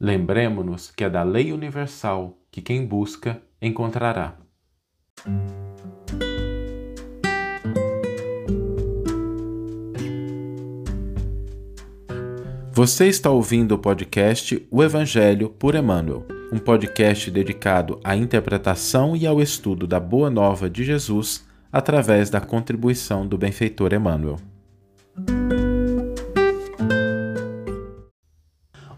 Lembremos-nos que é da lei universal que quem busca encontrará. Você está ouvindo o podcast O Evangelho por Emmanuel, um podcast dedicado à interpretação e ao estudo da Boa Nova de Jesus através da contribuição do benfeitor Emmanuel.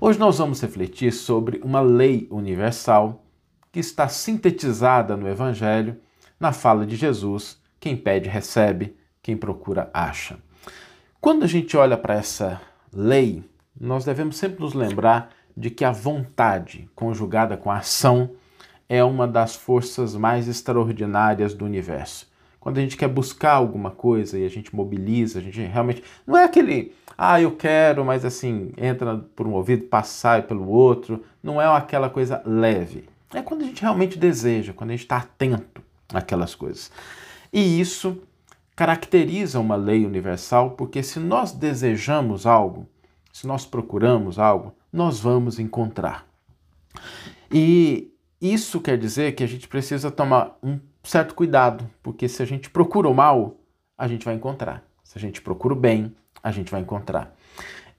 Hoje nós vamos refletir sobre uma lei universal que está sintetizada no Evangelho, na fala de Jesus: quem pede, recebe, quem procura, acha. Quando a gente olha para essa lei, nós devemos sempre nos lembrar de que a vontade, conjugada com a ação, é uma das forças mais extraordinárias do universo. Quando a gente quer buscar alguma coisa e a gente mobiliza, a gente realmente. Não é aquele, ah, eu quero, mas assim, entra por um ouvido, passa pelo outro. Não é aquela coisa leve. É quando a gente realmente deseja, quando a gente está atento àquelas coisas. E isso caracteriza uma lei universal, porque se nós desejamos algo, se nós procuramos algo, nós vamos encontrar. E isso quer dizer que a gente precisa tomar um certo cuidado, porque se a gente procura o mal, a gente vai encontrar. Se a gente procura o bem, a gente vai encontrar.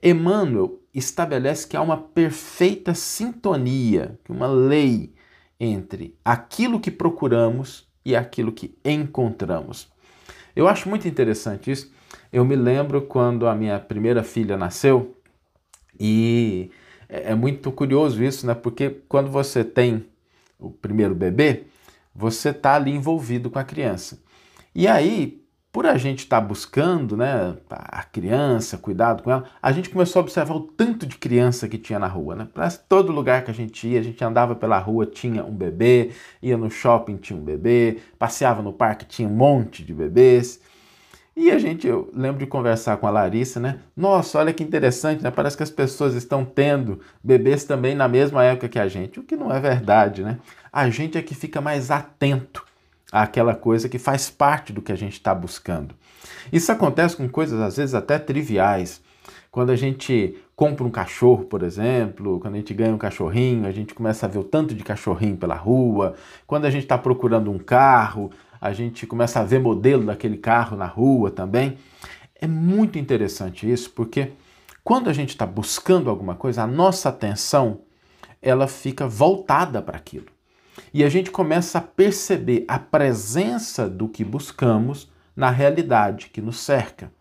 Emmanuel estabelece que há uma perfeita sintonia, uma lei entre aquilo que procuramos e aquilo que encontramos. Eu acho muito interessante isso. Eu me lembro quando a minha primeira filha nasceu e é, é muito curioso isso, né? Porque quando você tem o primeiro bebê, você está ali envolvido com a criança. E aí, por a gente estar tá buscando né, a criança, cuidado com ela, a gente começou a observar o tanto de criança que tinha na rua. Né? Parece todo lugar que a gente ia, a gente andava pela rua, tinha um bebê, ia no shopping, tinha um bebê, passeava no parque, tinha um monte de bebês. E a gente, eu lembro de conversar com a Larissa, né? Nossa, olha que interessante, né? Parece que as pessoas estão tendo bebês também na mesma época que a gente, o que não é verdade, né? A gente é que fica mais atento àquela coisa que faz parte do que a gente está buscando. Isso acontece com coisas às vezes até triviais. Quando a gente compra um cachorro, por exemplo, quando a gente ganha um cachorrinho, a gente começa a ver o tanto de cachorrinho pela rua. Quando a gente está procurando um carro, a gente começa a ver modelo daquele carro na rua também. É muito interessante isso, porque quando a gente está buscando alguma coisa, a nossa atenção ela fica voltada para aquilo. E a gente começa a perceber a presença do que buscamos na realidade que nos cerca.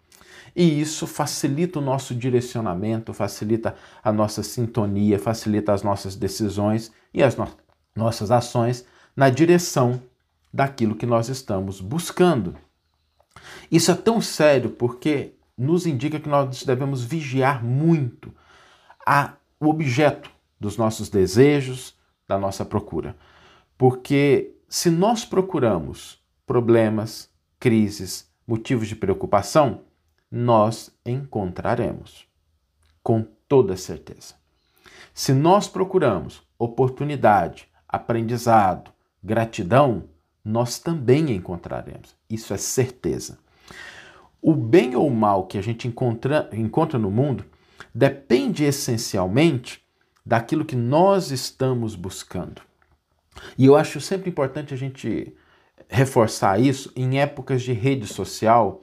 E isso facilita o nosso direcionamento, facilita a nossa sintonia, facilita as nossas decisões e as no nossas ações na direção daquilo que nós estamos buscando. Isso é tão sério porque nos indica que nós devemos vigiar muito a, o objeto dos nossos desejos, da nossa procura. Porque se nós procuramos problemas, crises, motivos de preocupação, nós encontraremos, com toda certeza. Se nós procuramos oportunidade, aprendizado, gratidão, nós também encontraremos. Isso é certeza. O bem ou o mal que a gente encontra, encontra no mundo depende essencialmente daquilo que nós estamos buscando. E eu acho sempre importante a gente reforçar isso em épocas de rede social,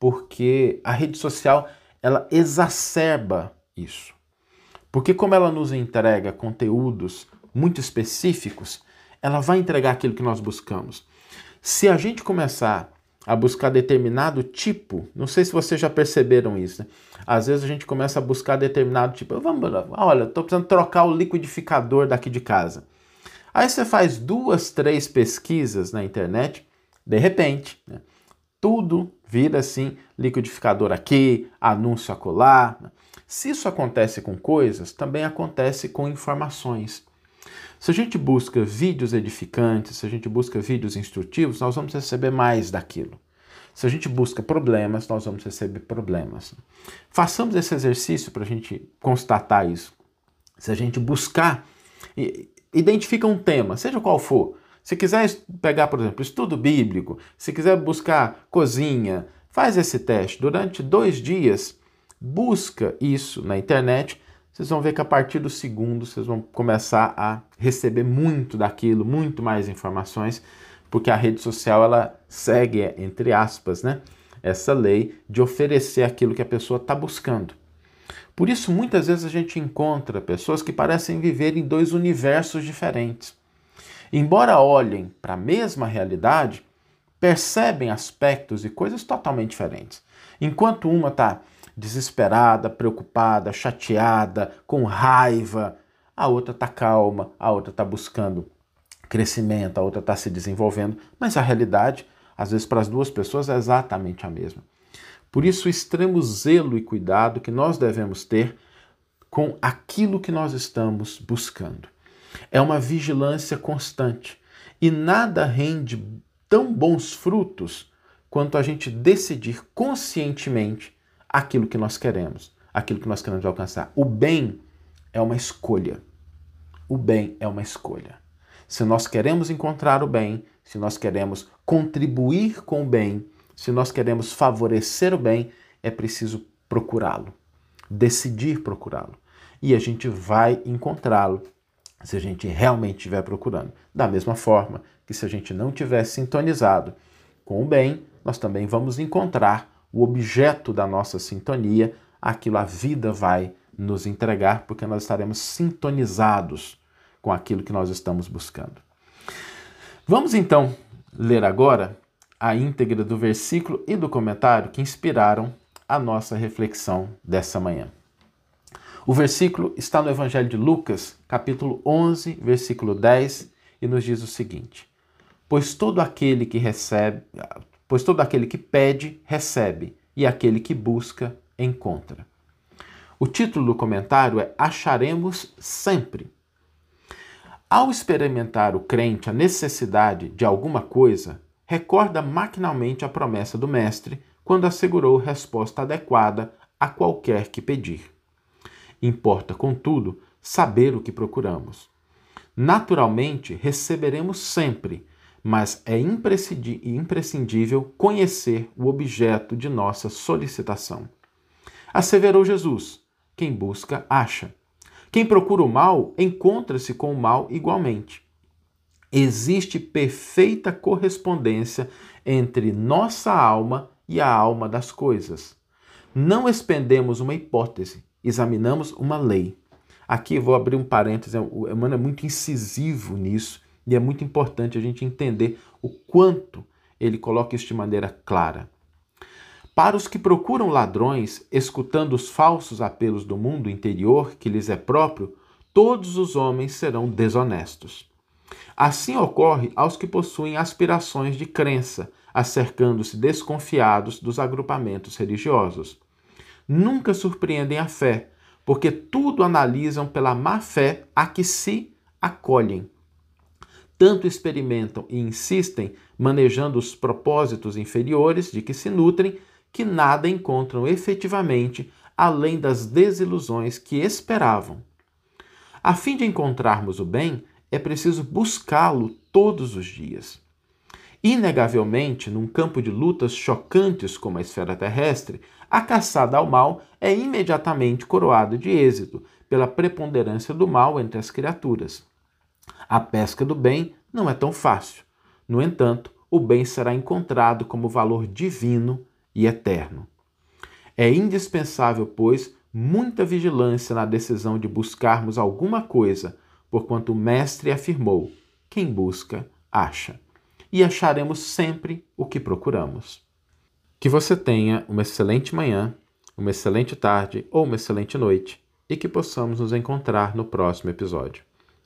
porque a rede social ela exacerba isso. Porque como ela nos entrega conteúdos muito específicos, ela vai entregar aquilo que nós buscamos. Se a gente começar a buscar determinado tipo, não sei se vocês já perceberam isso, né? Às vezes a gente começa a buscar determinado tipo, vamos, olha, estou precisando trocar o liquidificador daqui de casa. Aí você faz duas, três pesquisas na internet, de repente, né? tudo vira assim, liquidificador aqui, anúncio acolá. Né? Se isso acontece com coisas, também acontece com informações. Se a gente busca vídeos edificantes, se a gente busca vídeos instrutivos, nós vamos receber mais daquilo. Se a gente busca problemas, nós vamos receber problemas. Façamos esse exercício para a gente constatar isso. Se a gente buscar, identifica um tema, seja qual for. Se quiser pegar, por exemplo, estudo bíblico, se quiser buscar cozinha, faz esse teste. Durante dois dias, busca isso na internet vocês vão ver que a partir do segundo vocês vão começar a receber muito daquilo, muito mais informações, porque a rede social ela segue, entre aspas, né, essa lei de oferecer aquilo que a pessoa está buscando. Por isso, muitas vezes a gente encontra pessoas que parecem viver em dois universos diferentes. Embora olhem para a mesma realidade, percebem aspectos e coisas totalmente diferentes. Enquanto uma está desesperada, preocupada, chateada, com raiva, a outra está calma, a outra está buscando crescimento, a outra está se desenvolvendo, mas a realidade, às vezes, para as duas pessoas é exatamente a mesma. Por isso, o extremo zelo e cuidado que nós devemos ter com aquilo que nós estamos buscando. É uma vigilância constante e nada rende tão bons frutos quanto a gente decidir conscientemente aquilo que nós queremos, aquilo que nós queremos alcançar. O bem é uma escolha. O bem é uma escolha. Se nós queremos encontrar o bem, se nós queremos contribuir com o bem, se nós queremos favorecer o bem, é preciso procurá-lo, decidir procurá-lo. E a gente vai encontrá-lo se a gente realmente estiver procurando. Da mesma forma que se a gente não tiver sintonizado com o bem, nós também vamos encontrar o objeto da nossa sintonia, aquilo a vida vai nos entregar, porque nós estaremos sintonizados com aquilo que nós estamos buscando. Vamos então ler agora a íntegra do versículo e do comentário que inspiraram a nossa reflexão dessa manhã. O versículo está no Evangelho de Lucas, capítulo 11, versículo 10, e nos diz o seguinte: Pois todo aquele que recebe, pois todo aquele que pede, recebe, e aquele que busca, encontra. O título do comentário é Acharemos sempre. Ao experimentar o crente a necessidade de alguma coisa, recorda maquinalmente a promessa do Mestre quando assegurou resposta adequada a qualquer que pedir. Importa, contudo, saber o que procuramos. Naturalmente, receberemos sempre mas é imprescindível conhecer o objeto de nossa solicitação. Asseverou Jesus: quem busca, acha. Quem procura o mal, encontra-se com o mal igualmente. Existe perfeita correspondência entre nossa alma e a alma das coisas. Não expendemos uma hipótese, examinamos uma lei. Aqui vou abrir um parêntese, o Emmanuel é muito incisivo nisso e é muito importante a gente entender o quanto ele coloca isso de maneira clara. Para os que procuram ladrões, escutando os falsos apelos do mundo interior que lhes é próprio, todos os homens serão desonestos. Assim ocorre aos que possuem aspirações de crença, acercando-se desconfiados dos agrupamentos religiosos. Nunca surpreendem a fé, porque tudo analisam pela má fé a que se acolhem tanto experimentam e insistem, manejando os propósitos inferiores de que se nutrem, que nada encontram efetivamente além das desilusões que esperavam. A fim de encontrarmos o bem, é preciso buscá-lo todos os dias. Inegavelmente, num campo de lutas chocantes como a esfera terrestre, a caçada ao mal é imediatamente coroada de êxito pela preponderância do mal entre as criaturas. A pesca do bem não é tão fácil. No entanto, o bem será encontrado como valor divino e eterno. É indispensável, pois, muita vigilância na decisão de buscarmos alguma coisa, porquanto o Mestre afirmou: quem busca, acha. E acharemos sempre o que procuramos. Que você tenha uma excelente manhã, uma excelente tarde ou uma excelente noite e que possamos nos encontrar no próximo episódio.